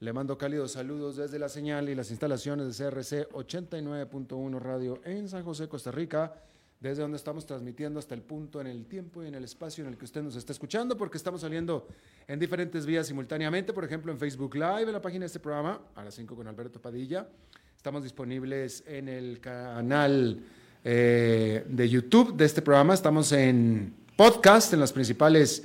Le mando cálidos saludos desde la señal y las instalaciones de CRC 89.1 Radio en San José, Costa Rica, desde donde estamos transmitiendo hasta el punto en el tiempo y en el espacio en el que usted nos está escuchando, porque estamos saliendo en diferentes vías simultáneamente, por ejemplo en Facebook Live, en la página de este programa, a las 5 con Alberto Padilla. Estamos disponibles en el canal eh, de YouTube de este programa, estamos en podcast, en las principales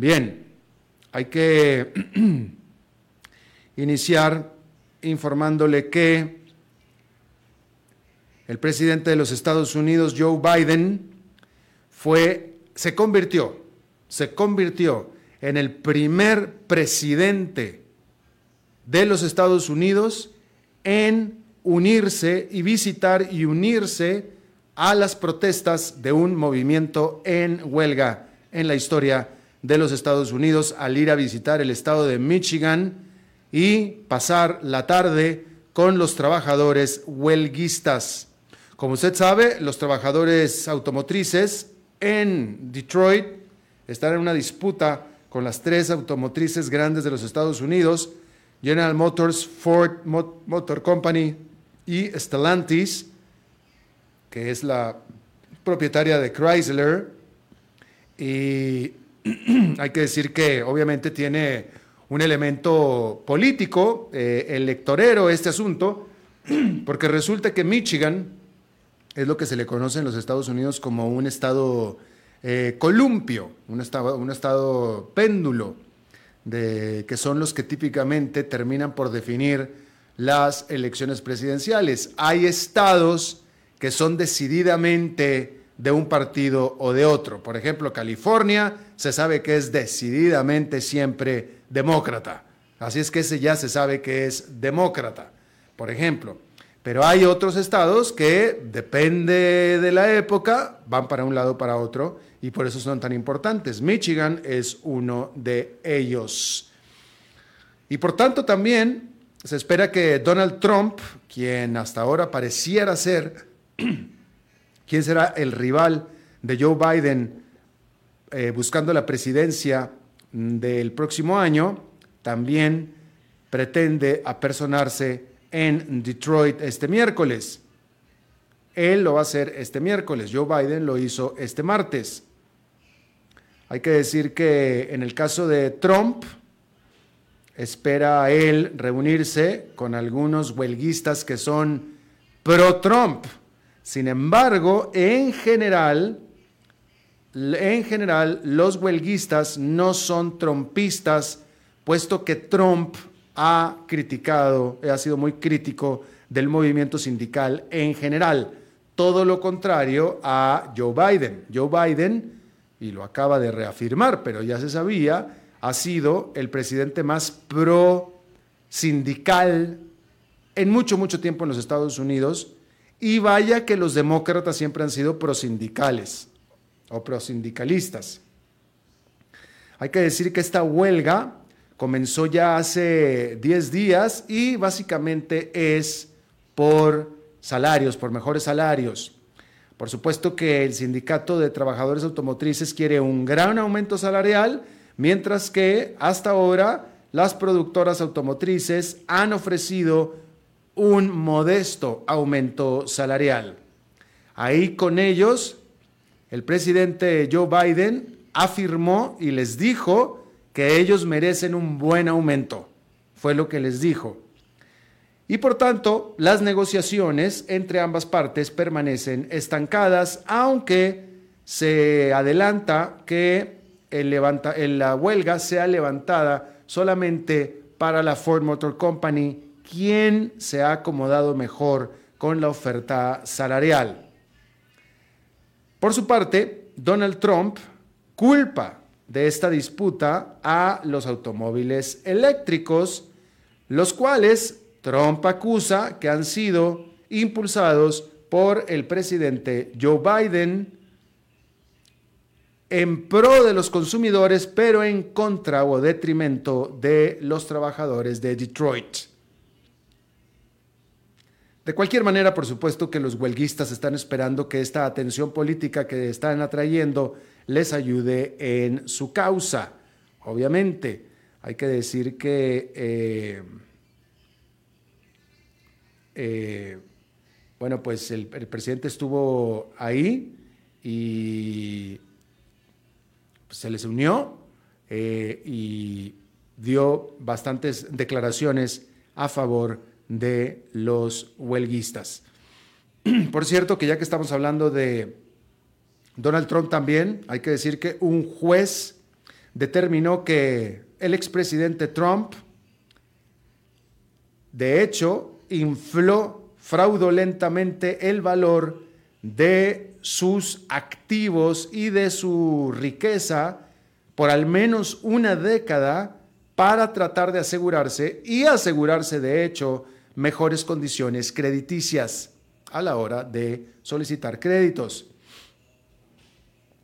Bien, hay que iniciar informándole que el presidente de los Estados Unidos, Joe Biden, fue, se convirtió, se convirtió en el primer presidente de los Estados Unidos en unirse y visitar y unirse a las protestas de un movimiento en huelga en la historia de los Estados Unidos al ir a visitar el estado de Michigan y pasar la tarde con los trabajadores huelguistas. Como usted sabe, los trabajadores automotrices en Detroit están en una disputa con las tres automotrices grandes de los Estados Unidos, General Motors, Ford Motor Company y Stellantis, que es la propietaria de Chrysler. Y hay que decir que obviamente tiene un elemento político, eh, electorero este asunto, porque resulta que Michigan es lo que se le conoce en los Estados Unidos como un estado eh, columpio, un estado, un estado péndulo, de, que son los que típicamente terminan por definir las elecciones presidenciales. Hay estados que son decididamente de un partido o de otro. Por ejemplo, California se sabe que es decididamente siempre demócrata. Así es que ese ya se sabe que es demócrata, por ejemplo. Pero hay otros estados que, depende de la época, van para un lado o para otro y por eso son tan importantes. Michigan es uno de ellos. Y por tanto también se espera que Donald Trump, quien hasta ahora pareciera ser quién será el rival de Joe Biden eh, buscando la presidencia del próximo año, también pretende apersonarse en Detroit este miércoles. Él lo va a hacer este miércoles, Joe Biden lo hizo este martes. Hay que decir que en el caso de Trump, espera él reunirse con algunos huelguistas que son pro-Trump sin embargo, en general, en general, los huelguistas no son trompistas, puesto que Trump ha criticado, ha sido muy crítico del movimiento sindical en general. Todo lo contrario a Joe Biden. Joe Biden, y lo acaba de reafirmar, pero ya se sabía, ha sido el presidente más pro sindical en mucho, mucho tiempo en los Estados Unidos Y vaya que los demócratas siempre han sido prosindicales o prosindicalistas. Hay que decir que esta huelga comenzó ya hace 10 días y básicamente es por salarios, por mejores salarios. Por supuesto que el sindicato de trabajadores automotrices quiere un gran aumento salarial, mientras que hasta ahora las productoras automotrices han ofrecido un modesto aumento salarial. Ahí con ellos, el presidente Joe Biden afirmó y les dijo que ellos merecen un buen aumento. Fue lo que les dijo. Y por tanto, las negociaciones entre ambas partes permanecen estancadas, aunque se adelanta que la huelga sea levantada solamente para la Ford Motor Company, quien se ha acomodado mejor con la oferta salarial. Por su parte, Donald Trump culpa de esta disputa a los automóviles eléctricos, los cuales Trump acusa que han sido impulsados por el presidente Joe Biden en pro de los consumidores, pero en contra o detrimento de los trabajadores de Detroit. De cualquier manera, por supuesto que los huelguistas están esperando que esta atención política que están atrayendo les ayude en su causa. Obviamente, hay que decir que... Eh, eh, bueno, pues el, presidente estuvo ahí y se les unió eh, y dio bastantes declaraciones a favor de los huelguistas. Por cierto, que ya que estamos hablando de Donald Trump también, hay que decir que un juez determinó que el expresidente Trump, de hecho, infló fraudulentamente el valor de sus activos y de su riqueza por al menos una década para tratar de asegurarse y asegurarse de hecho mejores condiciones crediticias a la hora de solicitar créditos.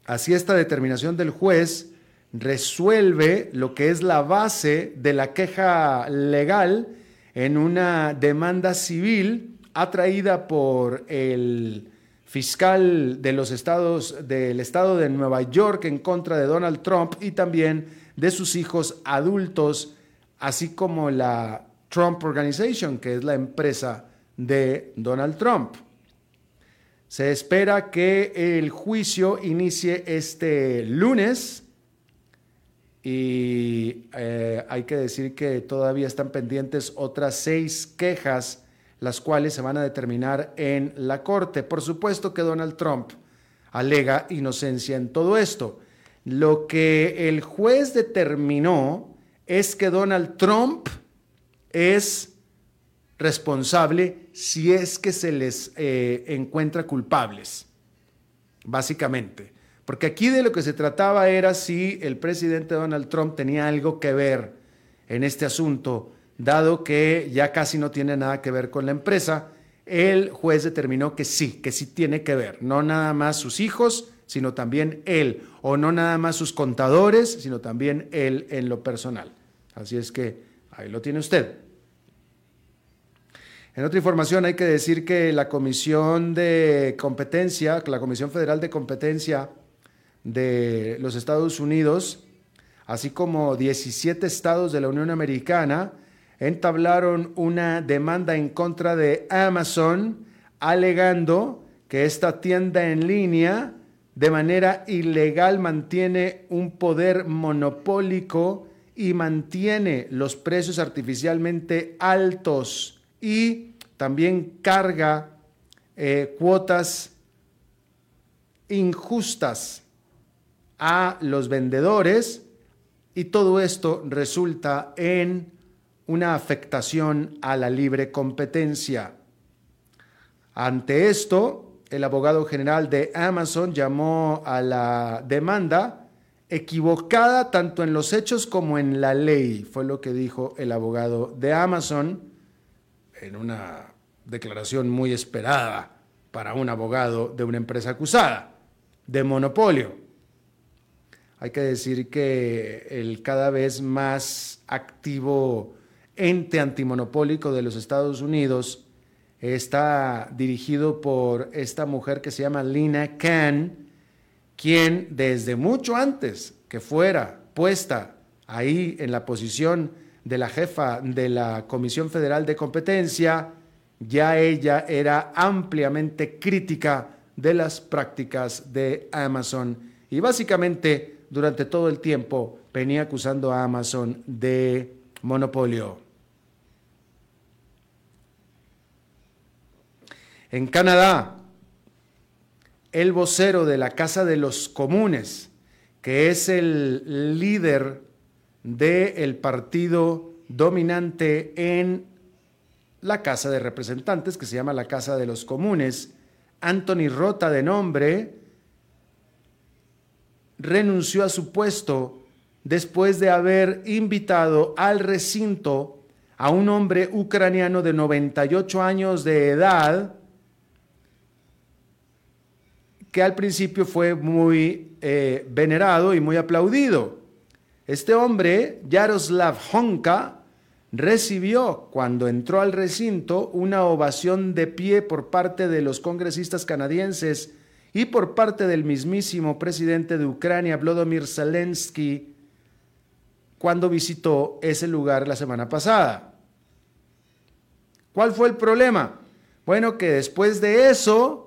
Así esta determinación del juez resuelve lo que es la base de la queja legal en una demanda civil atraída por el fiscal de los estados del estado de Nueva York en contra de Donald Trump y también de sus hijos adultos, así como la Trump Organization, que es la empresa de Donald Trump. Se espera que el juicio inicie este lunes y eh, hay que decir que todavía están pendientes otras seis quejas, las cuales se van a determinar en la Corte. Por supuesto que Donald Trump alega inocencia en todo esto. Lo que el juez determinó es que Donald Trump es responsable si es que se les eh, encuentra culpables, básicamente. Porque aquí de lo que se trataba era si el presidente Donald Trump tenía algo que ver en este asunto, dado que ya casi no tiene nada que ver con la empresa. El juez determinó que sí, que sí tiene que ver, no nada más sus hijos, sino también él, o no nada más sus contadores, sino también él en lo personal. Así es que ahí lo tiene usted. En otra información hay que decir que la Comisión de Competencia, la Comisión Federal de Competencia, de los Estados Unidos, así como 17 estados de la Unión Americana, entablaron una demanda en contra de Amazon, alegando que esta tienda en línea de manera ilegal mantiene un poder monopólico y mantiene los precios artificialmente altos y también carga eh, cuotas injustas a los vendedores y todo esto resulta en una afectación a la libre competencia. Ante esto, el abogado general de Amazon llamó a la demanda equivocada tanto en los hechos como en la ley, fue lo que dijo el abogado de Amazon en una declaración muy esperada para un abogado de una empresa acusada de monopolio. Hay que decir que el cada vez más activo ente antimonopólico de los Estados Unidos está dirigido por esta mujer que se llama Lina Khan, quien desde mucho antes que fuera puesta ahí en la posición de la jefa de la Comisión Federal de Competencia, ya ella era ampliamente crítica de las prácticas de Amazon y básicamente durante todo el tiempo venía acusando a Amazon de monopolio. En Canadá, el vocero de la Casa de los Comunes, que es el líder del partido dominante en la Casa de Representantes, que se llama la Casa de los Comunes, Anthony Rota de nombre, renunció a su puesto después de haber invitado al recinto a un hombre ucraniano de 98 años de edad, que al principio fue muy eh, venerado y muy aplaudido. Este hombre, Yaroslav Honka, recibió cuando entró al recinto una ovación de pie por parte de los congresistas canadienses y por parte del mismísimo presidente de Ucrania, Vladimir Zelensky, cuando visitó ese lugar la semana pasada. ¿Cuál fue el problema? Bueno, que después de eso,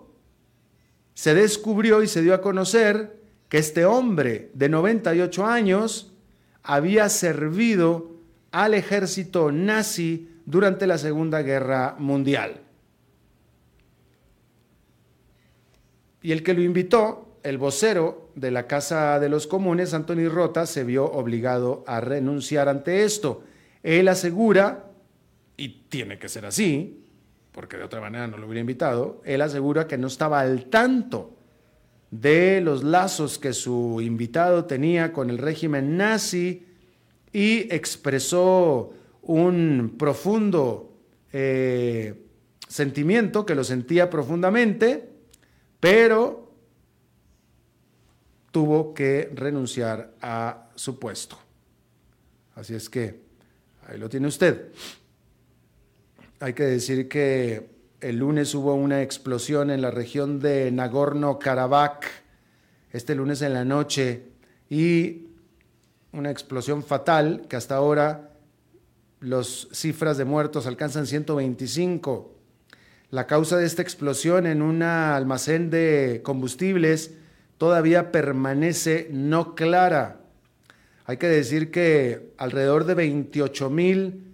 se descubrió y se dio a conocer que este hombre de 98 años había servido al ejército nazi durante la Segunda Guerra Mundial. Y el que lo invitó, el vocero de la Casa de los Comunes, Anthony Rota, se vio obligado a renunciar ante esto. Él asegura, y tiene que ser así, porque de otra manera no lo hubiera invitado, él asegura que no estaba al tanto de los lazos que su invitado tenía con el régimen nazi y expresó un profundo eh, sentimiento que lo sentía profundamente, pero tuvo que renunciar a su puesto. Así es que ahí lo tiene usted. Hay que decir que el lunes hubo una explosión en la región de Nagorno-Karabakh, este lunes en la noche, y una explosión fatal que hasta ahora las cifras de muertos alcanzan 125. La causa de esta explosión en un almacén de combustibles todavía permanece no clara. Hay que decir que alrededor de 28 mil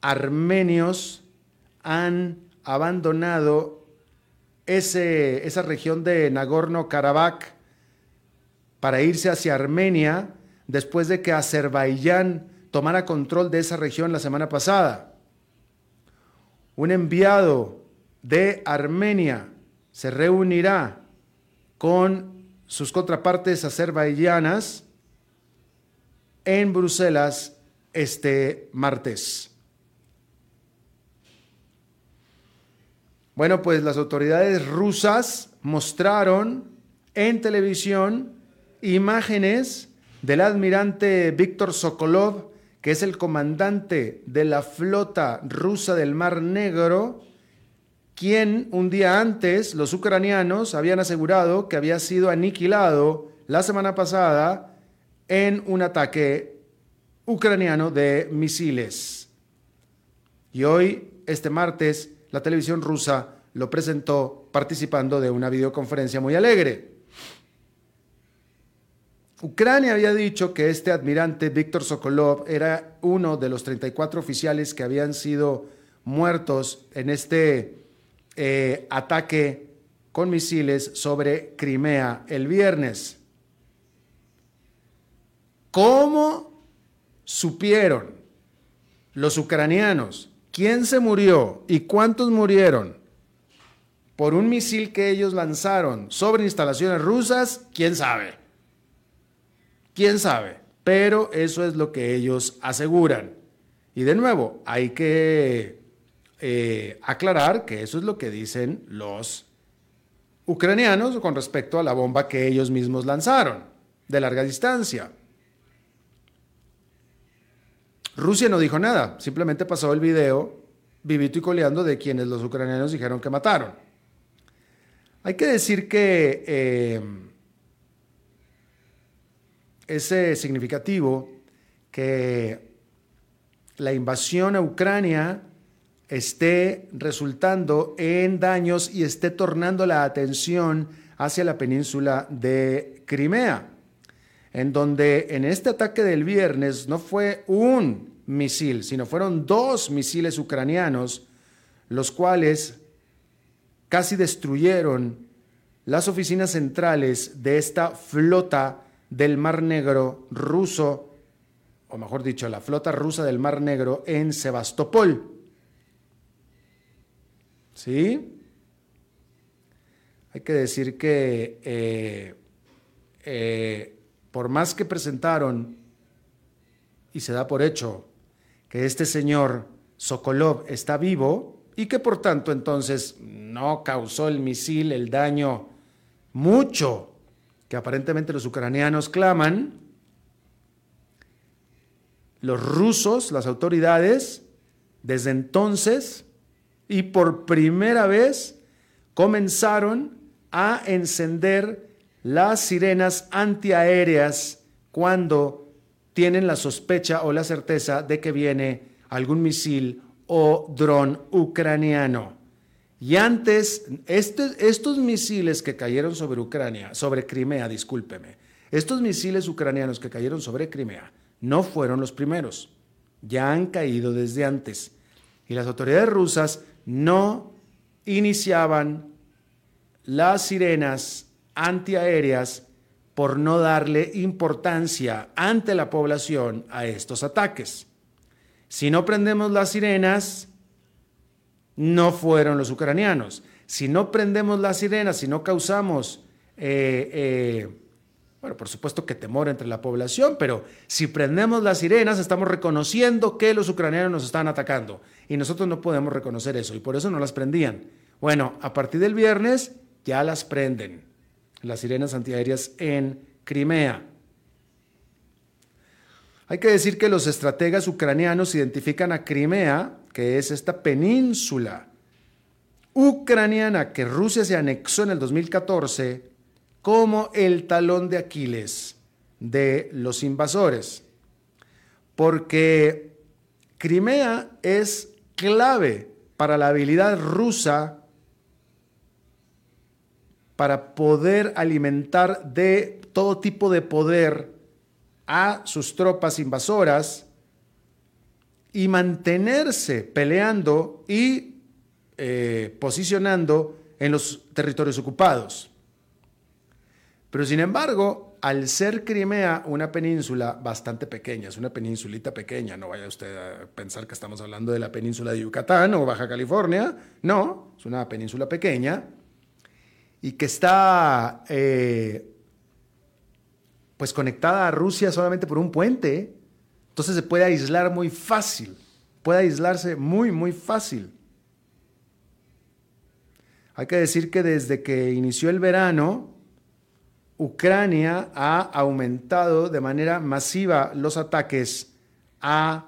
armenios han abandonado ese, esa región de Nagorno-Karabakh para irse hacia Armenia después de que Azerbaiyán tomara control de esa región la semana pasada. Un enviado de Armenia se reunirá con sus contrapartes azerbaiyanas en Bruselas este martes. Bueno, pues las autoridades rusas mostraron en televisión imágenes del almirante Víctor Sokolov, que es el comandante de la flota rusa del Mar Negro, quien un día antes los ucranianos habían asegurado que había sido aniquilado la semana pasada en un ataque ucraniano de misiles. Y hoy, este martes, la televisión rusa lo presentó participando de una videoconferencia muy alegre. Ucrania había dicho que este admirante Víctor Sokolov era uno de los 34 oficiales que habían sido muertos en este eh, ataque con misiles sobre Crimea el viernes. ¿Cómo supieron los ucranianos quién se murió y cuántos murieron por un misil que ellos lanzaron sobre instalaciones rusas, quién sabe. Quién sabe. Pero eso es lo que ellos aseguran. Y de nuevo, hay que eh, aclarar que eso es lo que dicen los ucranianos con respecto a la bomba que ellos mismos lanzaron de larga distancia. Rusia no dijo nada, simplemente pasó el video vivito y coleando de quienes los ucranianos dijeron que mataron. Hay que decir que eh, es significativo que la invasión a Ucrania esté resultando en daños y esté tornando la atención hacia la península de Crimea, en donde en este ataque del viernes no fue un misil, sino fueron dos misiles ucranianos, los cuales casi destruyeron las oficinas centrales de esta flota del Mar Negro ruso, o mejor dicho, la flota rusa del Mar Negro en Sebastopol. ¿Sí? Hay que decir que eh, eh, por más que presentaron, y se da por hecho, que este señor Sokolov está vivo y que por tanto entonces no causó el misil el daño mucho que aparentemente los ucranianos claman, los rusos, las autoridades, desde entonces y por primera vez comenzaron a encender las sirenas antiaéreas cuando tienen la sospecha o la certeza de que viene algún misil o dron ucraniano. Y antes, este, estos misiles que cayeron sobre Ucrania, sobre Crimea, discúlpeme, estos misiles ucranianos que cayeron sobre Crimea no fueron los primeros, ya han caído desde antes. Y las autoridades rusas no iniciaban las sirenas antiaéreas por no darle importancia ante la población a estos ataques. Si no prendemos las sirenas, no fueron los ucranianos. Si no prendemos las sirenas, si no causamos, eh, eh, bueno, por supuesto que temor entre la población, pero si prendemos las sirenas, estamos reconociendo que los ucranianos nos están atacando y nosotros no podemos reconocer eso y por eso no las prendían. Bueno, a partir del viernes ya las prenden, las sirenas antiaéreas en Crimea. Hay que decir que los estrategas ucranianos identifican a Crimea, que es esta península ucraniana que Rusia se anexó en el 2014, como el talón de Aquiles de los invasores. Porque Crimea es clave para la habilidad rusa para poder alimentar de todo tipo de poder a sus tropas invasoras y mantenerse peleando y eh, posicionando en los territorios ocupados. Pero sin embargo, al ser Crimea una península bastante pequeña, es una peninsulita pequeña, no vaya usted a pensar que estamos hablando de la península de Yucatán o Baja California, no, es una península pequeña y que está eh, pues conectada a Rusia solamente por un puente, entonces se puede aislar muy fácil, puede aislarse muy, muy fácil. Hay que decir que desde que inició el verano, Ucrania ha aumentado de manera masiva los ataques a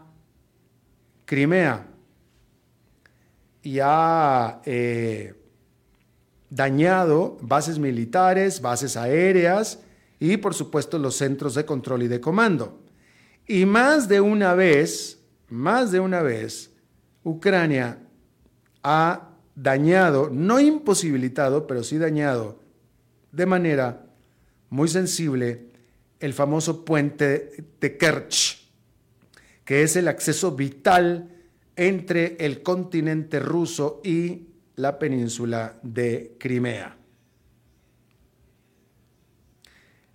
Crimea y ha eh, dañado bases militares, bases aéreas y por supuesto los centros de control y de comando. Y más de una vez, más de una vez, Ucrania ha dañado, no imposibilitado, pero sí dañado de manera muy sensible el famoso puente de Kerch, que es el acceso vital entre el continente ruso y la península de Crimea.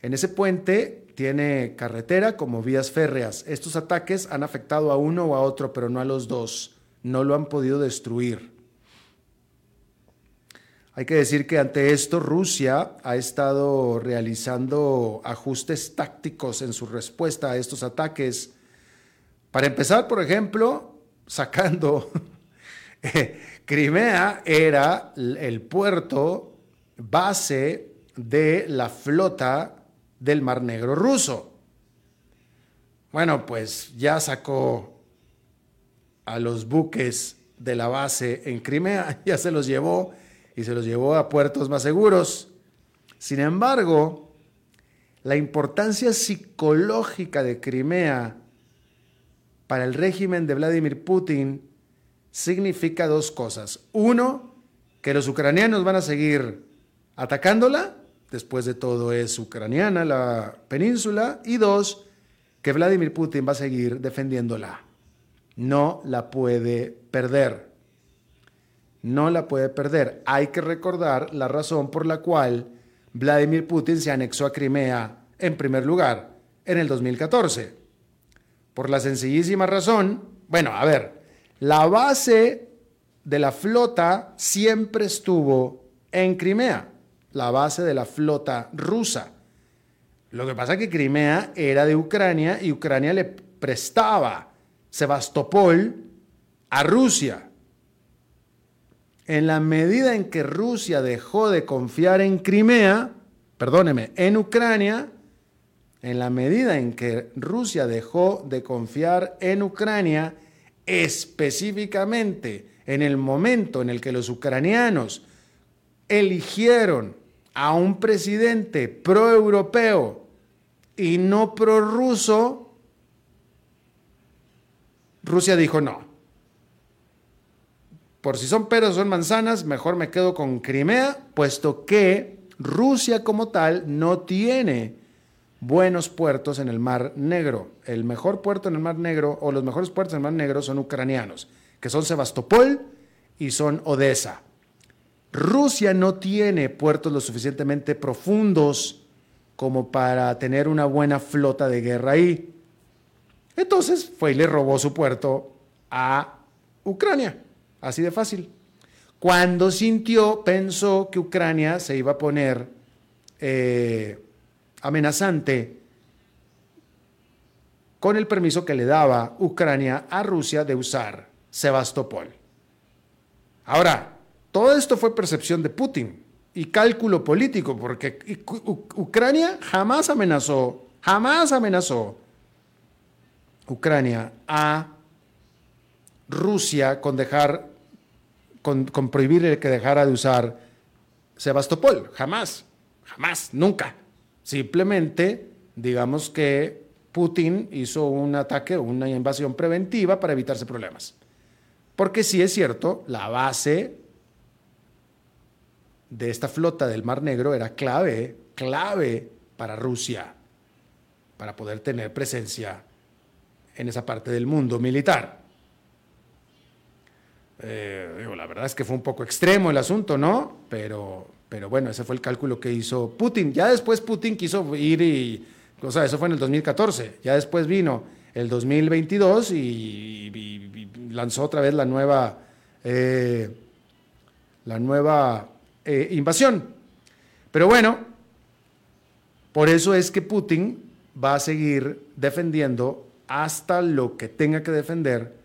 En ese puente tiene carretera como vías férreas. Estos ataques han afectado a uno o a otro, pero no a los dos. No lo han podido destruir. Hay que decir que ante esto Rusia ha estado realizando ajustes tácticos en su respuesta a estos ataques. Para empezar, por ejemplo, sacando Crimea era el puerto base de la flota del Mar Negro ruso. Bueno, pues ya sacó a los buques de la base en Crimea, ya se los llevó y se los llevó a puertos más seguros. Sin embargo, la importancia psicológica de Crimea para el régimen de Vladimir Putin significa dos cosas. Uno, que los ucranianos van a seguir atacándola, después de todo es ucraniana la península, y dos, que Vladimir Putin va a seguir defendiéndola. No la puede perder. No la puede perder. Hay que recordar la razón por la cual Vladimir Putin se anexó a Crimea en primer lugar en el 2014. Por la sencillísima razón, bueno, a ver, la base de la flota siempre estuvo en Crimea, la base de la flota rusa. Lo que pasa es que Crimea era de Ucrania y Ucrania le prestaba Sebastopol a Rusia. En la medida en que Rusia dejó de confiar en Crimea, perdóneme, en Ucrania, en la medida en que Rusia dejó de confiar en Ucrania, específicamente en el momento en el que los ucranianos eligieron a un presidente pro-europeo y no pro-ruso, Rusia dijo no. Por si son peras o son manzanas, mejor me quedo con Crimea, puesto que Rusia como tal no tiene buenos puertos en el Mar Negro. El mejor puerto en el Mar Negro o los mejores puertos en el Mar Negro son ucranianos, que son Sebastopol y son Odessa. Rusia no tiene puertos lo suficientemente profundos como para tener una buena flota de guerra ahí. Entonces fue y le robó su puerto a Ucrania, así de fácil. Cuando sintió, pensó que Ucrania se iba a poner eh, amenazante con el permiso que le daba Ucrania a Rusia de usar Sebastopol. Ahora, todo esto fue percepción de Putin y cálculo político, porque Ucrania jamás amenazó, jamás amenazó Ucrania a Rusia con dejar, con, con prohibirle que dejara de usar Sebastopol. Jamás, jamás, nunca. Simplemente, digamos que Putin hizo un ataque, una invasión preventiva para evitarse problemas. Porque sí es cierto, la base de esta flota del Mar Negro era clave, clave para Rusia, para poder tener presencia en esa parte del mundo militar. Eh, la verdad es que fue un poco extremo el asunto, ¿no? Pero, pero bueno, ese fue el cálculo que hizo Putin. Ya después Putin quiso ir y, o sea, eso fue en el 2014. Ya después vino el 2022 y, lanzó otra vez la nueva, eh, la nueva eh, invasión. Pero bueno, por eso es que Putin va a seguir defendiendo hasta lo que tenga que defender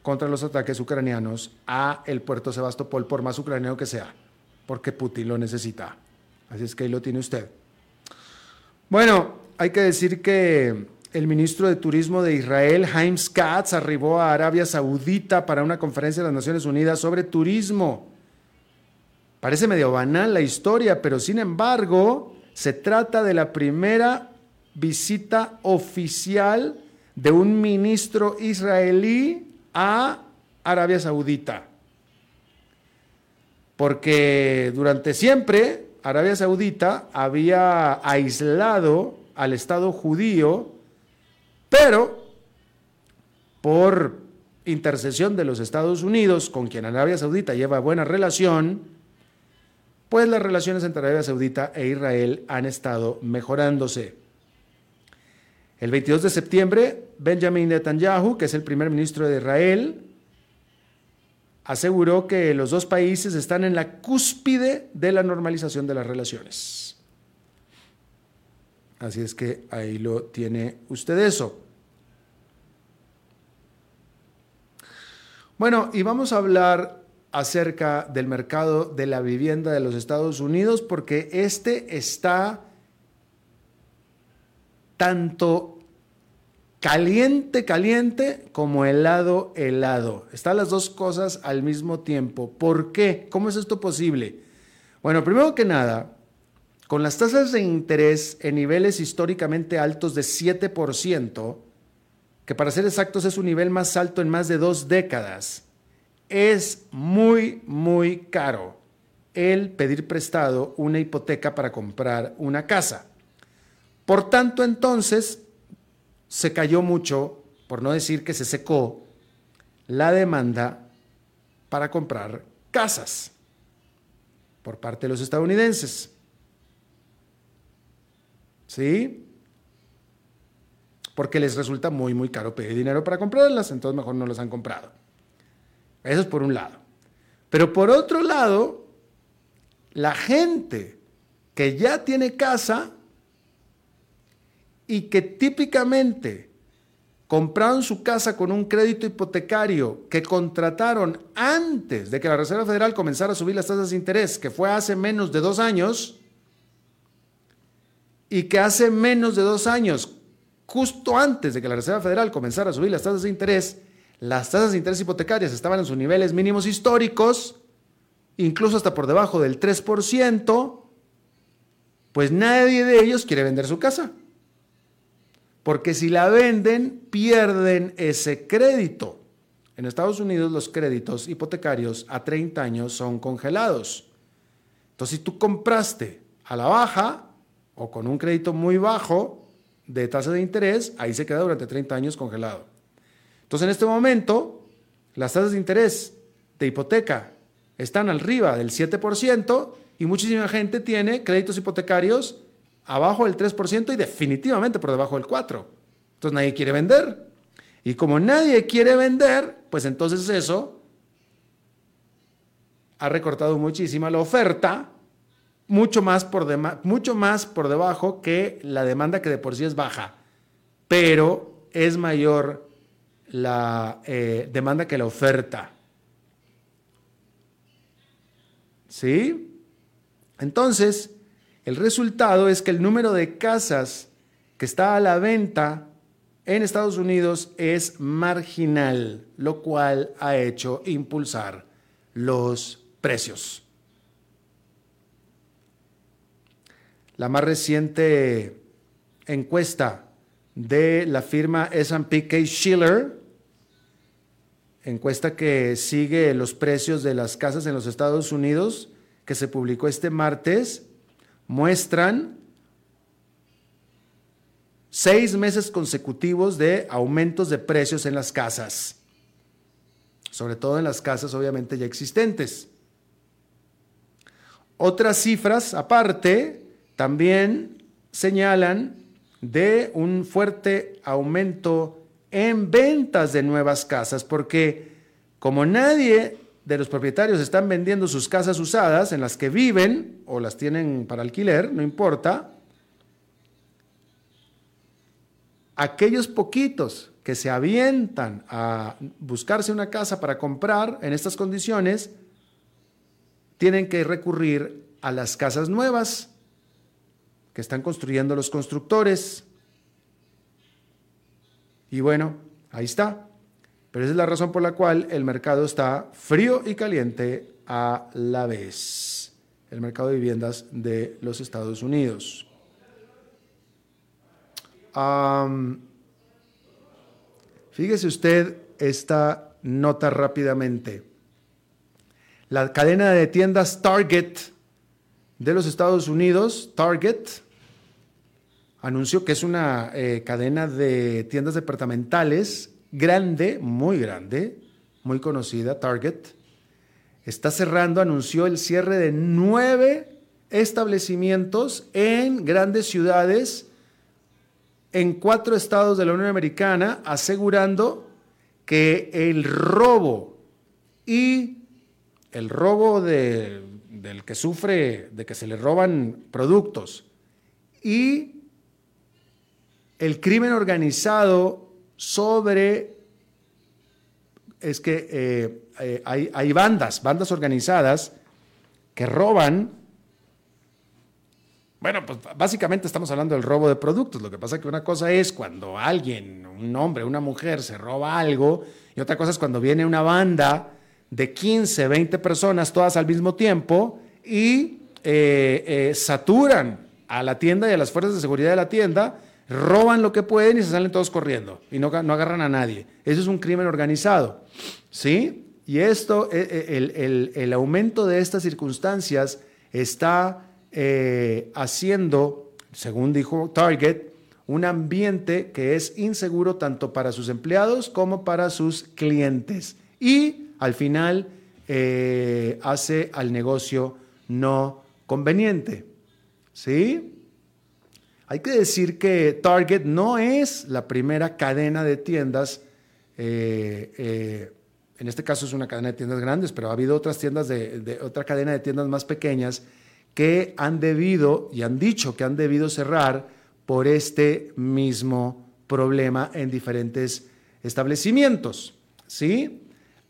contra los ataques ucranianos a el puerto Sebastopol, por más ucraniano que sea porque Putin lo necesita. Así es que ahí lo tiene usted. Bueno, hay que decir que el ministro de Turismo de Israel, Haims Katz, arribó a Arabia Saudita para una conferencia de las Naciones Unidas sobre turismo. Parece medio banal la historia, pero sin embargo, se trata de la primera visita oficial de un ministro israelí a Arabia Saudita porque durante siempre Arabia Saudita había aislado al Estado judío, pero por intercesión de los Estados Unidos, con quien Arabia Saudita lleva buena relación, pues las relaciones entre Arabia Saudita e Israel han estado mejorándose. El 22 de septiembre, Benjamin Netanyahu, que es el primer ministro de Israel, aseguró que los dos países están en la cúspide de la normalización de las relaciones. Así es que ahí lo tiene usted eso. Bueno, y vamos a hablar acerca del mercado de la vivienda de los Estados Unidos porque este está tanto caliente, caliente como helado, helado. Están las dos cosas al mismo tiempo. ¿Por qué? ¿Cómo es esto posible? Bueno, primero que nada, con las tasas de interés en niveles históricamente altos de 7%, que para ser exactos es un nivel más alto en más de dos décadas, es muy, muy caro el pedir prestado una hipoteca para comprar una casa. Por tanto, entonces, se cayó mucho, por no decir que se secó, la demanda para comprar casas por parte de los estadounidenses. ¿Sí? Porque les resulta muy, muy caro pedir dinero para comprarlas, entonces mejor no las han comprado. Eso es por un lado. Pero por otro lado, la gente que ya tiene casa y que típicamente compraron su casa con un crédito hipotecario que contrataron antes de que la Reserva Federal comenzara a subir las tasas de interés, que fue hace menos de dos años, y que hace menos de dos años, justo antes de que la Reserva Federal comenzara a subir las tasas de interés, las tasas de interés hipotecarias estaban en sus niveles mínimos históricos, incluso hasta por debajo del 3%, pues nadie de ellos quiere vender su casa porque si la venden, pierden ese crédito. En Estados Unidos los créditos hipotecarios a 30 años son congelados. Entonces, si tú compraste a la baja o con un crédito muy bajo de tasa de interés, ahí se queda durante 30 años congelado. Entonces, en este momento, las tasas de interés de hipoteca están arriba del 7% y muchísima gente tiene créditos hipotecarios abajo del 3% y definitivamente por debajo del 4%. Entonces nadie quiere vender. Y como nadie quiere vender, pues entonces eso ha recortado muchísimo la oferta, mucho más, por mucho más por debajo que la demanda que de por sí es baja, pero es mayor la eh, demanda que la oferta. ¿Sí? Entonces, el resultado es que el número de casas que está a la venta en Estados Unidos es marginal, lo cual ha hecho impulsar los precios. La más reciente encuesta de la firma SP Schiller, encuesta que sigue los precios de las casas en los Estados Unidos, que se publicó este martes, muestran seis meses consecutivos de aumentos de precios en las casas, sobre todo en las casas obviamente ya existentes. Otras cifras aparte también señalan de un fuerte aumento en ventas de nuevas casas, porque como nadie de los propietarios están vendiendo sus casas usadas en las que viven o las tienen para alquiler, no importa. Aquellos poquitos que se avientan a buscarse una casa para comprar en estas condiciones, tienen que recurrir a las casas nuevas que están construyendo los constructores. Y bueno, ahí está. Pero esa es la razón por la cual el mercado está frío y caliente a la vez, el mercado de viviendas de los Estados Unidos. fíjese usted esta nota rápidamente. La cadena de tiendas Target de los Estados Unidos, Target, anunció que es una eh, cadena de tiendas departamentales grande, muy grande, muy conocida, Target, está cerrando, anunció el cierre de nueve establecimientos en grandes ciudades en cuatro estados de la Unión Americana, asegurando que el robo y el robo del que sufre, de que se le roban productos y el crimen organizado sobre es que eh, eh, hay, hay bandas, bandas organizadas que roban bueno, pues básicamente estamos hablando del robo de productos. Lo que pasa es que una cosa es cuando alguien, un hombre, una mujer, se roba algo, y otra cosa es cuando viene una banda de 15, 20 personas, todas al mismo tiempo, y eh, saturan a la tienda y a las fuerzas de seguridad de la tienda, roban lo que pueden y se salen todos corriendo y no, no agarran a nadie. Eso es un crimen organizado. ¿Sí? Y esto, eh, el, el aumento de estas circunstancias está eh, haciendo, según dijo Target, un ambiente que es inseguro tanto para sus empleados como para sus clientes. Y al final eh, hace al negocio no conveniente. ¿Sí? Hay que decir que Target no es la primera cadena de tiendas, eh, en este caso es una cadena de tiendas grandes, pero ha habido otras tiendas de otra cadena de tiendas más pequeñas que han debido y han dicho que han debido cerrar por este mismo problema en diferentes establecimientos. ¿sí?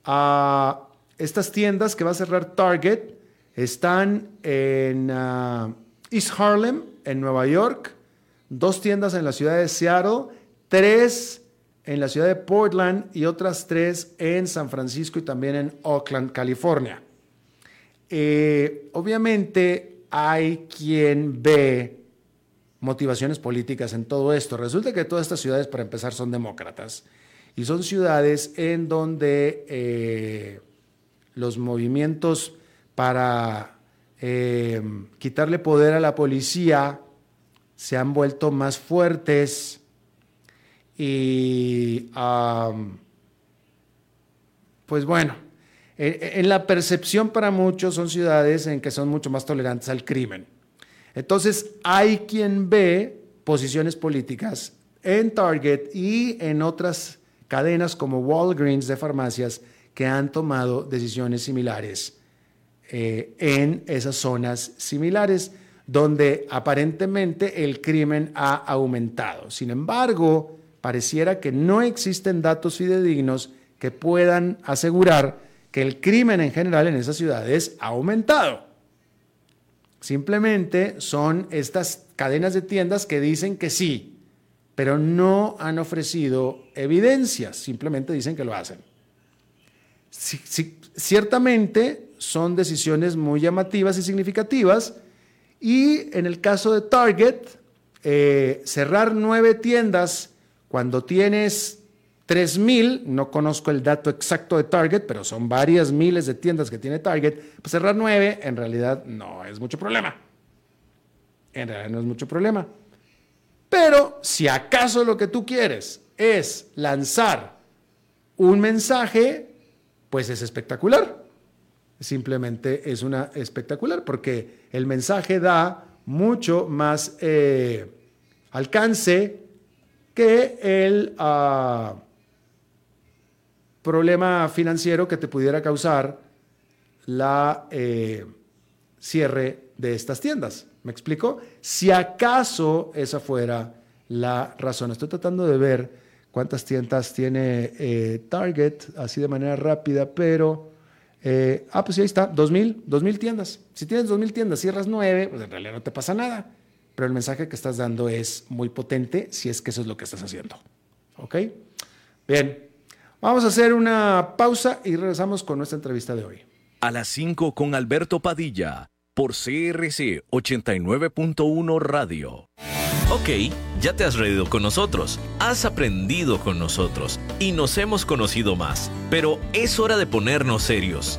Ah, estas tiendas que va a cerrar Target están en ah, East Harlem, en Nueva York, dos tiendas en la ciudad de Seattle, tres en la ciudad de Portland y otras tres en San Francisco y también en Oakland, California. Eh, obviamente, hay quien ve motivaciones políticas en todo esto. Resulta que todas estas ciudades, para empezar, son demócratas y son ciudades en donde eh, los movimientos para eh, quitarle poder a la policía se han vuelto más fuertes y pues bueno, en la percepción para muchos son ciudades en que son mucho más tolerantes al crimen. Entonces hay quien ve posiciones políticas en Target y en otras cadenas como Walgreens de farmacias que han tomado decisiones similares eh, en esas zonas similares donde aparentemente el crimen ha aumentado. Sin embargo, pareciera que no existen datos fidedignos que puedan asegurar que el crimen en general en esas ciudades ha aumentado. Simplemente son estas cadenas de tiendas que dicen que sí, pero no han ofrecido evidencias, simplemente dicen que lo hacen. ciertamente son decisiones muy llamativas y significativas y en el caso de Target, eh, cerrar nueve tiendas cuando tienes 3.000, no conozco el dato exacto de Target, pero son varias miles de tiendas que tiene Target, pues cerrar 9 en realidad no es mucho problema. En realidad no es mucho problema. Pero si acaso lo que tú quieres es lanzar un mensaje, pues es espectacular. Simplemente es una espectacular porque el mensaje da mucho más eh, alcance que el... Ah, problema financiero que te pudiera causar la eh, cierre de estas tiendas. ¿Me explico? Si acaso esa fuera la razón. Estoy tratando de ver cuántas tiendas tiene eh, Target, así de manera rápida, pero... Eh, ah, pues ahí está, 2.000, 2.000 tiendas. Si tienes 2.000 tiendas, cierras 9, pues en realidad no te pasa nada. Pero el mensaje que estás dando es muy potente si es que eso es lo que estás haciendo. ¿Ok? Bien, Vamos a hacer una pausa y regresamos con nuestra entrevista de hoy. A las 5 con Alberto Padilla por CRC 89.1 Radio. Ok, ya te has reído con nosotros, has aprendido con nosotros y nos hemos conocido más, pero es hora de ponernos serios.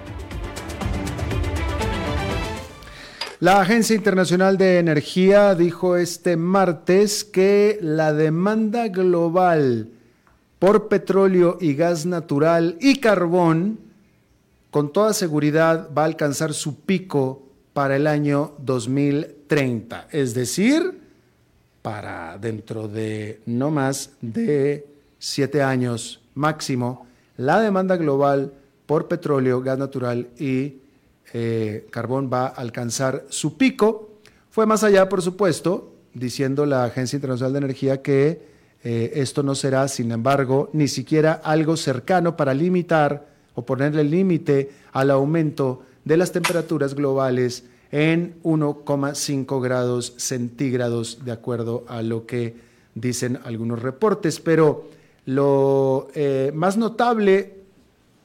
La Agencia Internacional de Energía dijo este martes que la demanda global por petróleo y gas natural y carbón con toda seguridad va a alcanzar su pico para el año 2030, es decir, para dentro de no más de siete años máximo, la demanda global por petróleo, gas natural y eh, carbón va a alcanzar su pico. Fue más allá, por supuesto, diciendo la Agencia Internacional de Energía que eh, esto no será, sin embargo, ni siquiera algo cercano para limitar o ponerle límite al aumento de las temperaturas globales en 1,5 grados centígrados, de acuerdo a lo que dicen algunos reportes. Pero lo eh, más notable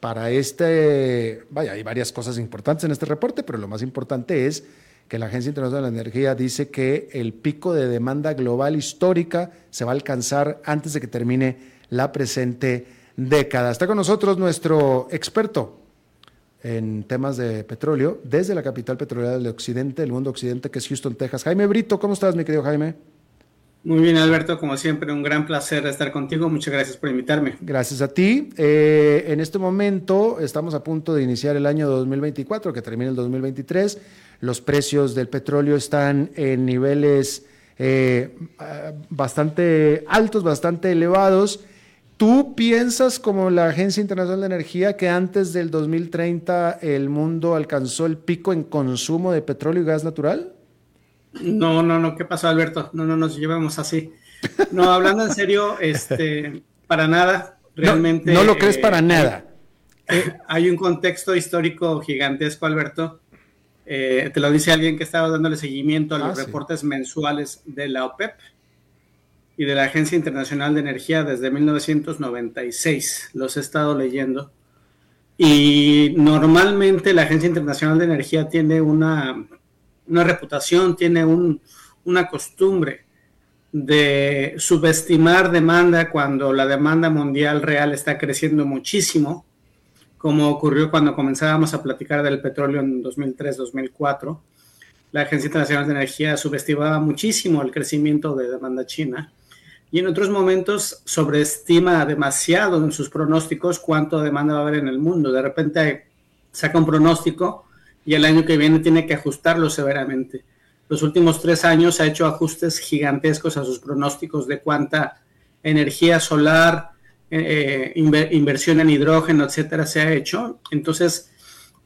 para este, vaya, hay varias cosas importantes en este reporte, pero lo más importante es que la Agencia Internacional de la Energía dice que el pico de demanda global histórica se va a alcanzar antes de que termine la presente década. Está con nosotros nuestro experto en temas de petróleo desde la capital petrolera del occidente, el mundo occidente, que es Houston, Texas. Jaime Brito, ¿cómo estás, mi querido Jaime? Muy bien, Alberto, como siempre, un gran placer estar contigo. Muchas gracias por invitarme. Gracias a ti. Eh, en este momento estamos a punto de iniciar el año 2024, que termina el 2023. Los precios del petróleo están en niveles eh, bastante altos, bastante elevados. ¿Tú piensas, como la Agencia Internacional de Energía, que antes del 2030 el mundo alcanzó el pico en consumo de petróleo y gas natural? No, no, no, ¿qué pasó, Alberto? No, no nos llevamos así. No, hablando en serio, este, para nada, realmente. No, lo crees para nada. Eh, hay un contexto histórico gigantesco, Alberto. Eh, te lo dice alguien que estaba dándole seguimiento a los ah, reportes mensuales de la OPEP y de la Agencia Internacional de Energía desde 1996. Los he estado leyendo. Y normalmente la Agencia Internacional de Energía tiene una una reputación, tiene una costumbre de subestimar demanda cuando la demanda mundial real está creciendo muchísimo, como ocurrió cuando comenzábamos a platicar del petróleo en 2003-2004. La Agencia Internacional de Energía subestimaba muchísimo el crecimiento de demanda china y en otros momentos sobreestima demasiado en sus pronósticos cuánto demanda va a haber en el mundo. De repente saca un pronóstico y el año que viene tiene que ajustarlo severamente. Los últimos tres años ha hecho ajustes gigantescos a sus pronósticos de cuánta energía solar, eh, inversión en hidrógeno, etcétera, se ha hecho. Entonces,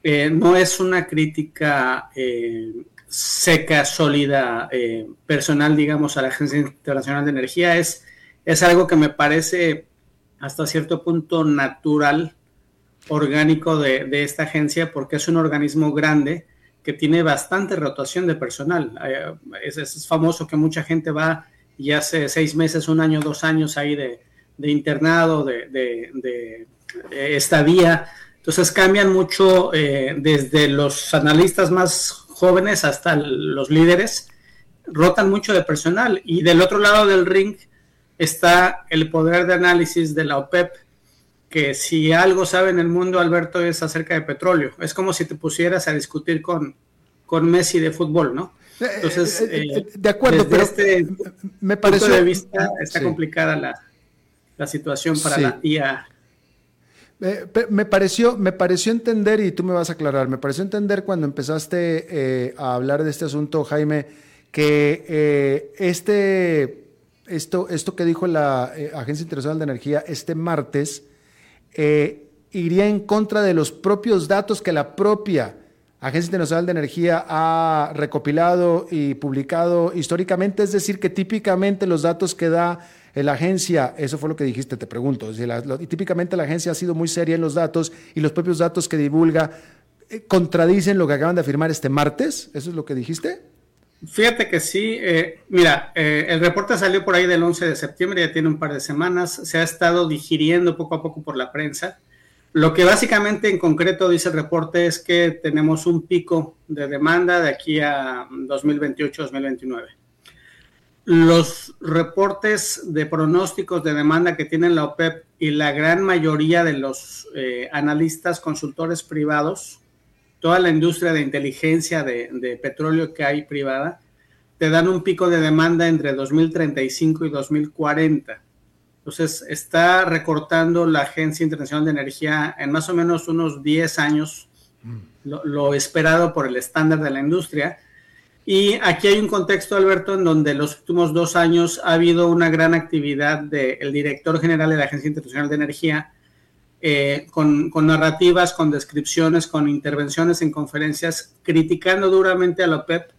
eh, no es una crítica eh, seca, sólida, personal, digamos, a la Agencia Internacional de Energía. Es, es algo que me parece hasta cierto punto natural orgánico de, esta agencia porque es un organismo grande que tiene bastante rotación de personal. Eh, es, famoso que mucha gente va y hace seis meses, un año, dos años ahí de, internado, de, estadía. Entonces cambian mucho eh, desde los analistas más jóvenes hasta los líderes, rotan mucho de personal. Y del otro lado del ring está el poder de análisis de la OPEP, que si algo sabe en el mundo, Alberto, es acerca de petróleo. Es como si te pusieras a discutir con, con Messi de fútbol, ¿no? Eh, Entonces, eh, eh, de acuerdo, pero este me parece de vista está complicada la, situación para la IA. Eh, me, pareció, me pareció entender, y tú me vas a aclarar, me pareció entender cuando empezaste eh, a hablar de este asunto, Jaime, que este, esto, esto que dijo la Agencia Internacional de Energía este martes iría en contra de los propios datos que la propia Agencia Internacional de Energía ha recopilado y publicado históricamente, es decir, que típicamente los datos que da la agencia, eso fue lo que dijiste, te pregunto, y típicamente la agencia ha sido muy seria en los datos y los propios datos que divulga eh, contradicen lo que acaban de afirmar este martes, ¿eso es lo que dijiste? Fíjate que sí, eh, mira, eh, el reporte salió por ahí del 11 de septiembre, ya tiene un par de semanas, se ha estado digiriendo poco a poco por la prensa. Lo que básicamente en concreto dice el reporte es que tenemos un pico de demanda de aquí a 2028-2029 los reportes de pronósticos de demanda que tienen la OPEP y la gran mayoría de los eh, analistas consultores privados, toda la industria de inteligencia de, petróleo que hay privada, te dan un pico de demanda entre 2035 y 2040. Entonces, está recortando la Agencia Internacional de Energía en más o menos unos 10 años mm. lo esperado por el estándar de la industria y aquí hay un contexto, Alberto, en donde los últimos dos años ha habido una gran actividad del director general de la Agencia Internacional de Energía, eh, con, narrativas, con descripciones, con intervenciones en conferencias, criticando duramente a la OPEP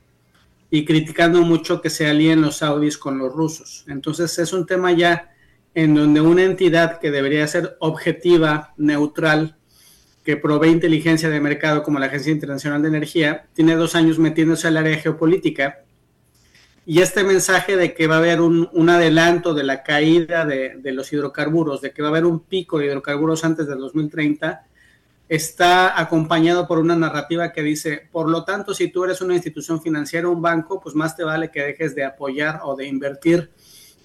y criticando mucho que se alíen los saudis con los rusos. Entonces es un tema ya en donde una entidad que debería ser objetiva, neutral, que provee inteligencia de mercado como la Agencia Internacional de Energía, tiene dos años metiéndose al área geopolítica. Y este mensaje de que va a haber un, adelanto de la caída de, los hidrocarburos, de que va a haber un pico de hidrocarburos antes del 2030, está acompañado por una narrativa que dice, por lo tanto, si tú eres una institución financiera un banco, pues más te vale que dejes de apoyar o de invertir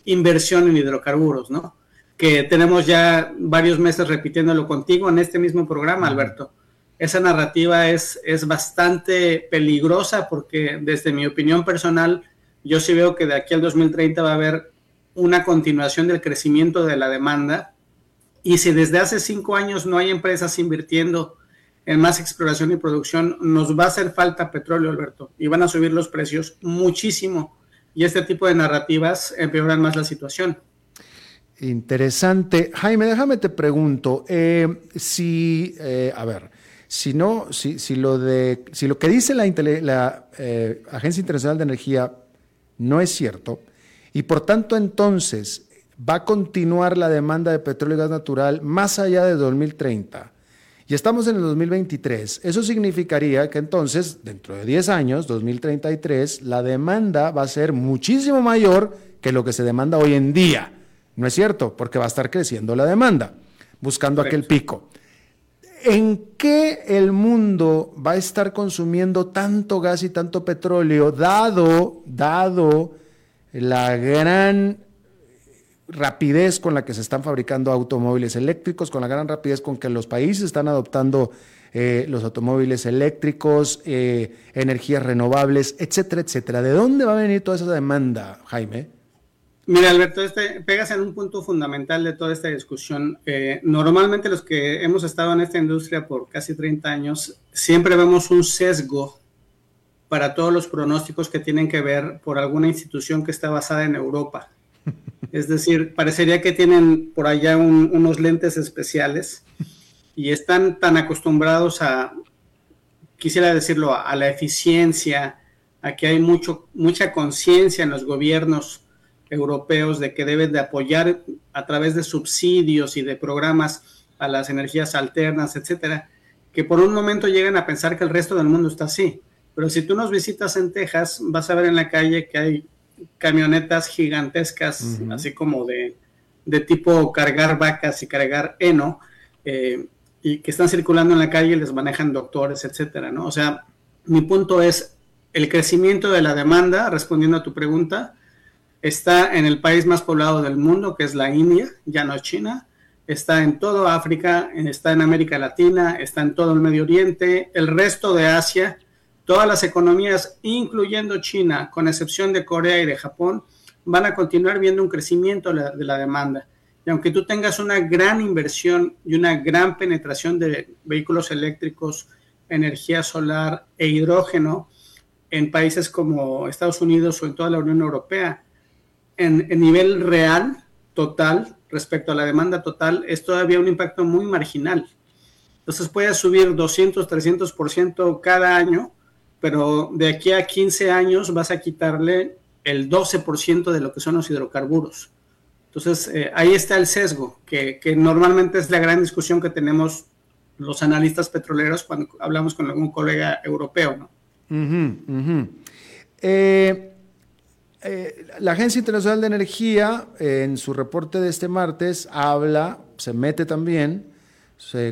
inversión en hidrocarburos, ¿no? que tenemos ya varios meses repitiéndolo contigo en este mismo programa, Alberto. Esa narrativa es, es bastante peligrosa porque desde mi opinión personal, yo sí veo que de aquí al 2030 va a haber una continuación del crecimiento de la demanda. Y si desde hace cinco años no hay empresas invirtiendo en más exploración y producción, nos va a hacer falta petróleo, Alberto, y van a subir los precios muchísimo. Y este tipo de narrativas empeoran más la situación. Interesante. Jaime, déjame te pregunto, eh, si, eh, a ver, si no, si, si, lo de, si lo que dice la, eh, Agencia Internacional de Energía no es cierto, y por tanto entonces va a continuar la demanda de petróleo y gas natural más allá de 2030, y estamos en el 2023, eso significaría que entonces, dentro de 10 años, 2033, la demanda va a ser muchísimo mayor que lo que se demanda hoy en día. No es cierto, porque va a estar creciendo la demanda, buscando aquel pico. ¿En qué el mundo va a estar consumiendo tanto gas y tanto petróleo, dado, dado la gran rapidez con la que se están fabricando automóviles eléctricos, con la gran rapidez con que los países están adoptando eh, los automóviles eléctricos, eh, energías renovables, etcétera, etcétera. ¿De dónde va a venir toda esa demanda, Jaime? Mira, Alberto, este, pegas en un punto fundamental de toda esta discusión. Eh, normalmente los que hemos estado en esta industria por casi 30 años, siempre vemos un sesgo para todos los pronósticos que tienen que ver por alguna institución que está basada en Europa. Es decir, parecería que tienen por allá unos lentes especiales y están tan acostumbrados a, quisiera decirlo, a, a la eficiencia, a que hay mucho, mucha conciencia en los gobiernos europeos de que deben de apoyar a través de subsidios y de programas a las energías alternas, etcétera, que por un momento llegan a pensar que el resto del mundo está así. Pero si tú nos visitas en Texas, vas a ver en la calle que hay camionetas gigantescas, así como de, de, tipo cargar vacas y cargar heno, eh, y que están circulando en la calle y les manejan doctores, etcétera, ¿no? O sea, mi punto es el crecimiento de la demanda, respondiendo a tu pregunta, está en el país más poblado del mundo, que es la India, ya no China, está en todo África, está en América Latina, está en todo el Medio Oriente, el resto de Asia, todas las economías, incluyendo China, con excepción de Corea y de Japón, van a continuar viendo un crecimiento de la demanda. Y aunque tú tengas una gran inversión y una gran penetración de vehículos eléctricos, energía solar e hidrógeno en países como Estados Unidos o en toda la Unión Europea, en, nivel real, total, respecto a la demanda total, es todavía un impacto muy marginal. Entonces puede subir 200, 300% cada año, pero de aquí a 15 años vas a quitarle el 12% de lo que son los hidrocarburos. Entonces, eh, ahí está el sesgo, que, normalmente es la gran discusión que tenemos los analistas petroleros cuando hablamos con algún colega europeo, ¿no? Eh, eh, la Agencia Internacional de Energía, en su reporte de este martes, habla, se mete también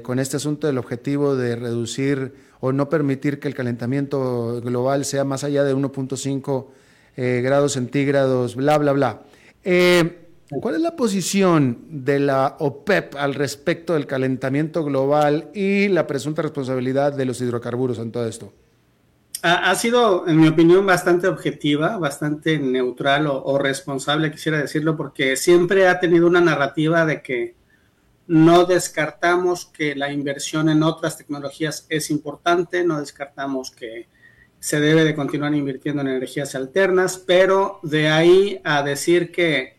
con este asunto del objetivo de reducir o no permitir que el calentamiento global sea más allá de 1.5 grados centígrados, bla, bla, bla. ¿Cuál es la posición de la OPEP al respecto del calentamiento global y la presunta responsabilidad de los hidrocarburos en todo esto? Ha, sido, en mi opinión, bastante objetiva, bastante neutral o, responsable, quisiera decirlo, porque siempre ha tenido una narrativa de que no descartamos que la inversión en otras tecnologías es importante, no descartamos que se debe de continuar invirtiendo en energías alternas, pero de ahí a decir que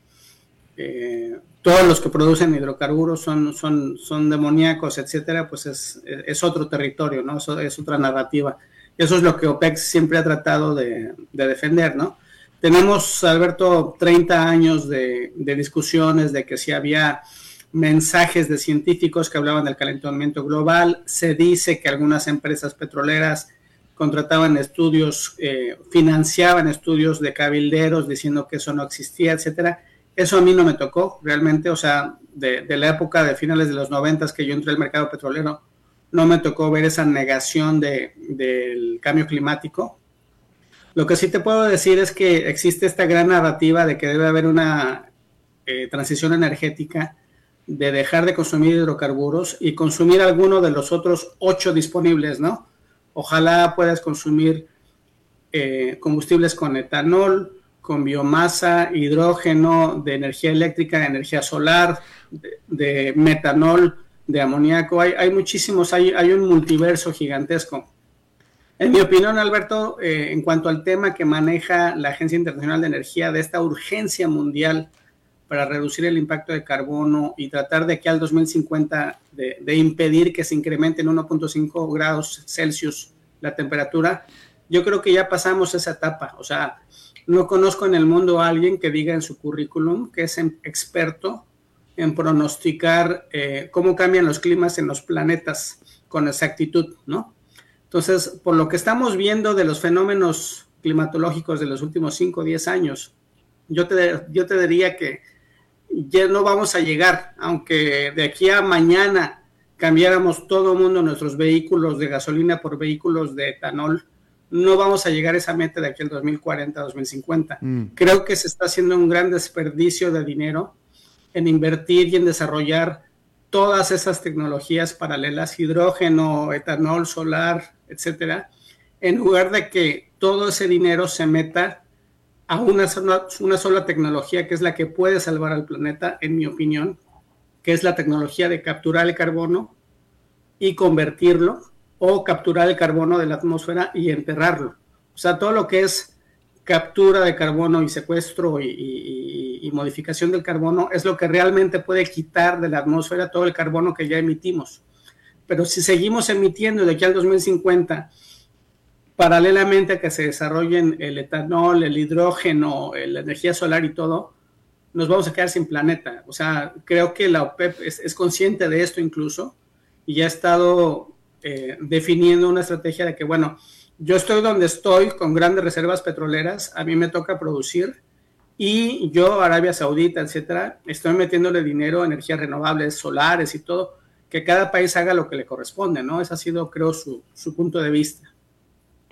eh, todos los que producen hidrocarburos son, son, demoníacos, etcétera, pues es, es otro territorio, ¿no? Es otra narrativa. Eso es lo que OPEC siempre ha tratado de, defender, ¿no? Tenemos, Alberto, 30 años de, de, discusiones de que si había mensajes de científicos que hablaban del calentamiento global, se dice que algunas empresas petroleras contrataban estudios, eh, financiaban estudios de cabilderos diciendo que eso no existía, etcétera eso a mí no me tocó realmente, o sea, de, la época de finales de los noventas que yo entré al mercado petrolero, no me tocó ver esa negación del cambio climático. Lo que sí te puedo decir es que existe esta gran narrativa de que debe haber una eh, transición energética, de dejar de consumir hidrocarburos y consumir alguno de los otros ocho disponibles, ¿no? Ojalá puedas consumir eh, combustibles con etanol, con biomasa, hidrógeno, de energía eléctrica, de energía solar, de, metanol, de amoníaco. Hay, hay muchísimos, hay, hay, un multiverso gigantesco. En mi opinión, Alberto, eh, en cuanto al tema que maneja la Agencia Internacional de Energía de esta urgencia mundial para reducir el impacto de carbono y tratar de que al 2050 de, de impedir que se incremente en 1.5 grados Celsius la temperatura, yo creo que ya pasamos esa etapa. O sea, no conozco en el mundo a alguien que diga en su currículum que es experto en pronosticar eh, cómo cambian los climas en los planetas con exactitud, ¿no? Entonces, por lo que estamos viendo de los fenómenos climatológicos de los últimos 5 o 10 años, yo te, yo te diría que ya no vamos a llegar, aunque de aquí a mañana cambiáramos todo el mundo nuestros vehículos de gasolina por vehículos de etanol, no vamos a llegar a esa meta de aquí al 2040, 2050. Mm. Creo que se está haciendo un gran desperdicio de dinero en invertir y en desarrollar todas esas tecnologías paralelas, hidrógeno, etanol, solar, etcétera, en lugar de que todo ese dinero se meta a una sola, una sola tecnología que es la que puede salvar al planeta, en mi opinión, que es la tecnología de capturar el carbono y convertirlo o capturar el carbono de la atmósfera y enterrarlo. O sea, todo lo que es captura de carbono y secuestro y, modificación del carbono es lo que realmente puede quitar de la atmósfera todo el carbono que ya emitimos. Pero si seguimos emitiendo de aquí al 2050, paralelamente a que se desarrollen el etanol, el hidrógeno, la energía solar y todo, nos vamos a quedar sin planeta. O sea, creo que la OPEP es, consciente de esto incluso y ha estado eh, definiendo una estrategia de que, bueno, yo estoy donde estoy con grandes reservas petroleras, a mí me toca producir y yo, Arabia Saudita, etcétera, estoy metiéndole dinero energías renovables, solares y todo, que cada país haga lo que le corresponde, ¿no? Ese ha sido, creo, su, su punto de vista.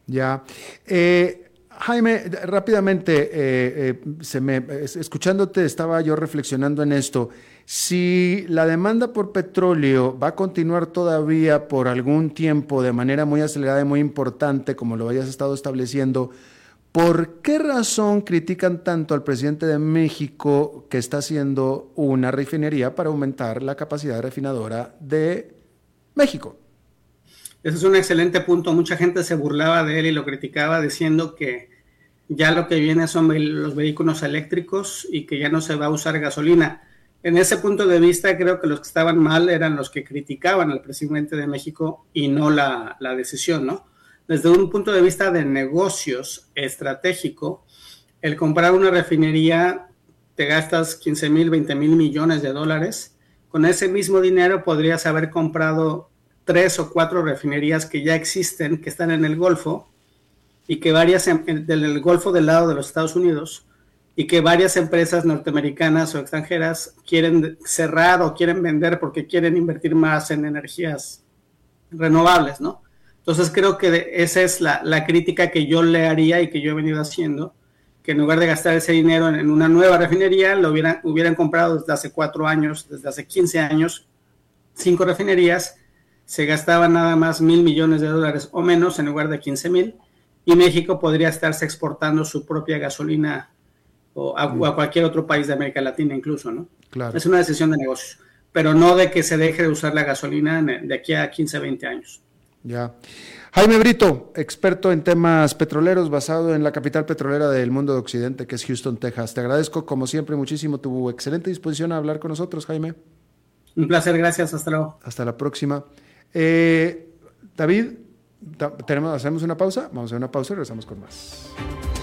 Ya. Eh, Jaime, rápidamente, eh, me, escuchándote, estaba yo reflexionando en esto. Si la demanda por petróleo va a continuar todavía por algún tiempo de manera muy acelerada y muy importante, como lo hayas estado estableciendo, ¿Por qué razón critican tanto al presidente de México que está haciendo una refinería para aumentar la capacidad refinadora de México? Ese es un excelente punto. Mucha gente se burlaba de él y lo criticaba diciendo que ya lo que viene son los vehículos eléctricos y que ya no se va a usar gasolina. En ese punto de vista, creo que los que estaban mal eran los que criticaban al presidente de México y no la, la decisión, ¿no? Desde un punto de vista de negocios estratégico, el comprar una refinería te gastas 15 mil, 20 mil millones de dólares. Con ese mismo dinero podrías haber comprado tres o cuatro refinerías que ya existen, que están en el Golfo, y que varias, del Golfo del lado de los Estados Unidos, y que varias empresas norteamericanas o extranjeras quieren cerrar o quieren vender porque quieren invertir más en energías renovables, ¿no? Entonces creo que esa es la, la crítica que yo le haría y que yo he venido haciendo, que en lugar de gastar ese dinero en, una nueva refinería, lo hubieran, hubieran comprado desde hace cuatro años, desde hace 15 años, cinco refinerías, se gastaban nada más mil millones de dólares o menos en lugar de 15 mil, y México podría estarse exportando su propia gasolina o a, mm. cualquier otro país de América Latina incluso, ¿no? Claro. Es una decisión de negocios, pero no de que se deje de usar la gasolina de aquí a 15, 20 años. Ya. Jaime Brito, experto en temas petroleros, basado en la capital petrolera del mundo de Occidente, que es Houston, Texas. Te agradezco, como siempre, muchísimo tu excelente disposición a hablar con nosotros, Jaime. Un placer, gracias. Hasta luego. Hasta la próxima. Eh, David, tenemos, hacemos una pausa. Vamos a hacer una pausa y regresamos con más.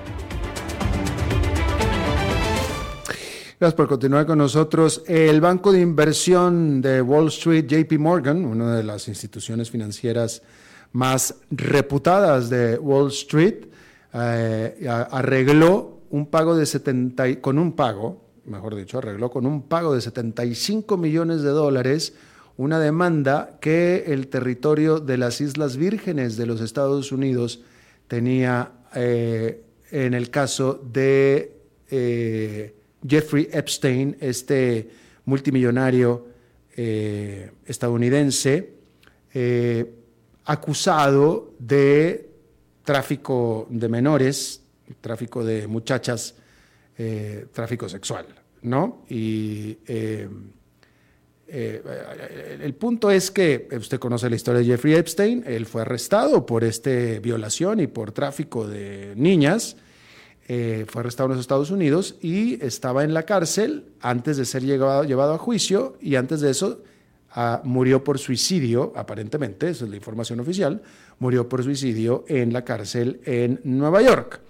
Gracias por continuar con nosotros. El Banco de Inversión de Wall Street, JP Morgan, una de las instituciones financieras más reputadas de Wall Street, eh, arregló un pago de 70, con un pago, mejor dicho, arregló con un pago de 75 millones de dólares una demanda que el territorio de las Islas Vírgenes de los Estados Unidos tenía eh, en el caso de eh, Jeffrey Epstein, este multimillonario eh, estadounidense, eh, acusado de tráfico de menores, tráfico de muchachas, eh, tráfico sexual, ¿no? Y el punto es que usted conoce la historia de Jeffrey Epstein, él fue arrestado por esta violación y por tráfico de niñas, eh, fue arrestado en los Estados Unidos y estaba en la cárcel antes de ser llevado, a juicio y antes de eso ah, murió por suicidio, aparentemente, esa es la información oficial, murió por suicidio en la cárcel en Nueva York.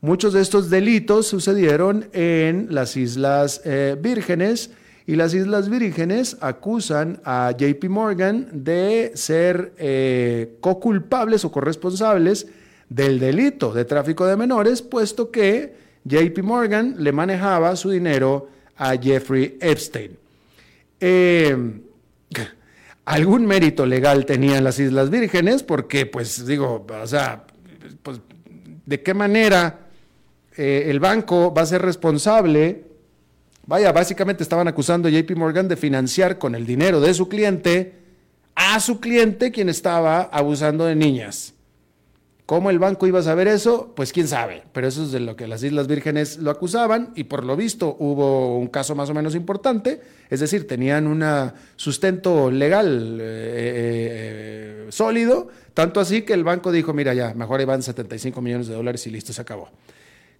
Muchos de estos delitos sucedieron en las Islas eh, Vírgenes y las Islas Vírgenes acusan a JP Morgan de ser eh, co-culpables o corresponsables del delito de tráfico de menores, puesto que JP Morgan le manejaba su dinero a Jeffrey Epstein. Eh, algún mérito legal tenían las Islas Vírgenes, porque pues digo, o sea, pues, ¿de qué manera eh, el banco va a ser responsable? Vaya, básicamente estaban acusando a JP Morgan de financiar con el dinero de su cliente a su cliente quien estaba abusando de niñas. ¿Cómo el banco iba a saber eso? Pues quién sabe, pero eso es de lo que las Islas Vírgenes lo acusaban y por lo visto hubo un caso más o menos importante, es decir, tenían un sustento legal eh, eh, sólido, tanto así que el banco dijo, mira ya, mejor ahí van 75 millones de dólares y listo, se acabó.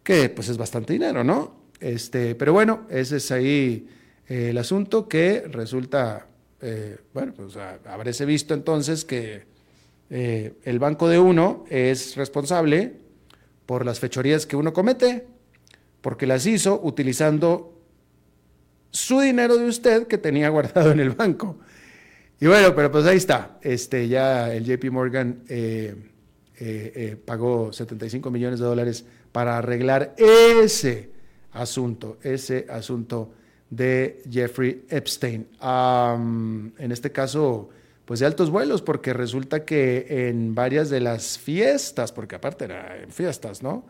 Que pues es bastante dinero, ¿no? Este, pero bueno, ese es ahí eh, el asunto que resulta, bueno, pues habrése visto entonces que eh, el banco de uno es responsable por las fechorías que uno comete, porque las hizo utilizando su dinero de usted que tenía guardado en el banco. Y bueno, pero pues ahí está. Este, ya el JP Morgan eh, eh, pagó 75 millones de dólares para arreglar ese asunto, ese asunto de Jeffrey Epstein. en este caso, pues de altos vuelos, porque resulta que en varias de las fiestas, porque aparte eran fiestas, ¿no?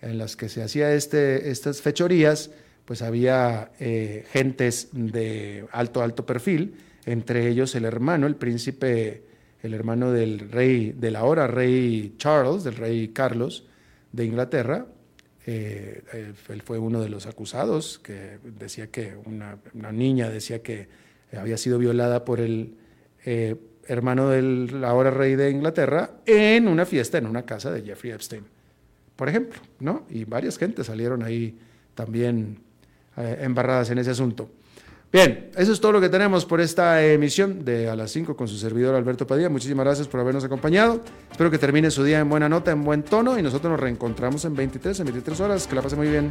En las que se hacía este, estas fechorías, pues había eh, gentes de alto, alto perfil, entre ellos el hermano, el príncipe, el hermano del rey, del ahora rey Charles, del rey Carlos de Inglaterra. Eh, él fue uno de los acusados, que decía que una, una niña decía que había sido violada por el eh, hermano del ahora rey de Inglaterra, en una fiesta en una casa de Jeffrey Epstein, por ejemplo, ¿no? Y varias gentes salieron ahí también eh, embarradas en ese asunto. Bien, eso es todo lo que tenemos por esta emisión de A las 5 con su servidor Alberto Padilla. Muchísimas gracias por habernos acompañado. Espero que termine su día en buena nota, en buen tono y nosotros nos reencontramos en 23, en 23 horas. Que la pase muy bien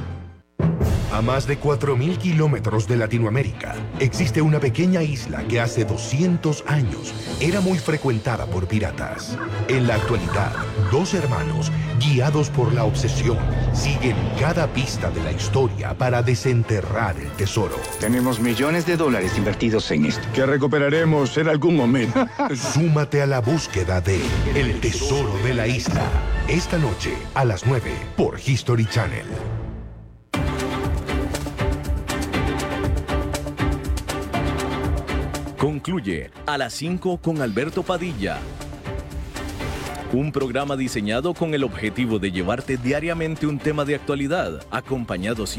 A más de 4.000 kilómetros de Latinoamérica, existe una pequeña isla que hace 200 años era muy frecuentada por piratas. En la actualidad, dos hermanos, guiados por la obsesión, siguen cada pista de la historia para desenterrar el tesoro. Tenemos millones de dólares invertidos en esto. Que recuperaremos en algún momento. Súmate a la búsqueda de El Tesoro de la Isla. Esta noche a las 9 por History Channel. Concluye a las 5 con Alberto Padilla. Un programa diseñado con el objetivo de llevarte diariamente un tema de actualidad, acompañado siempre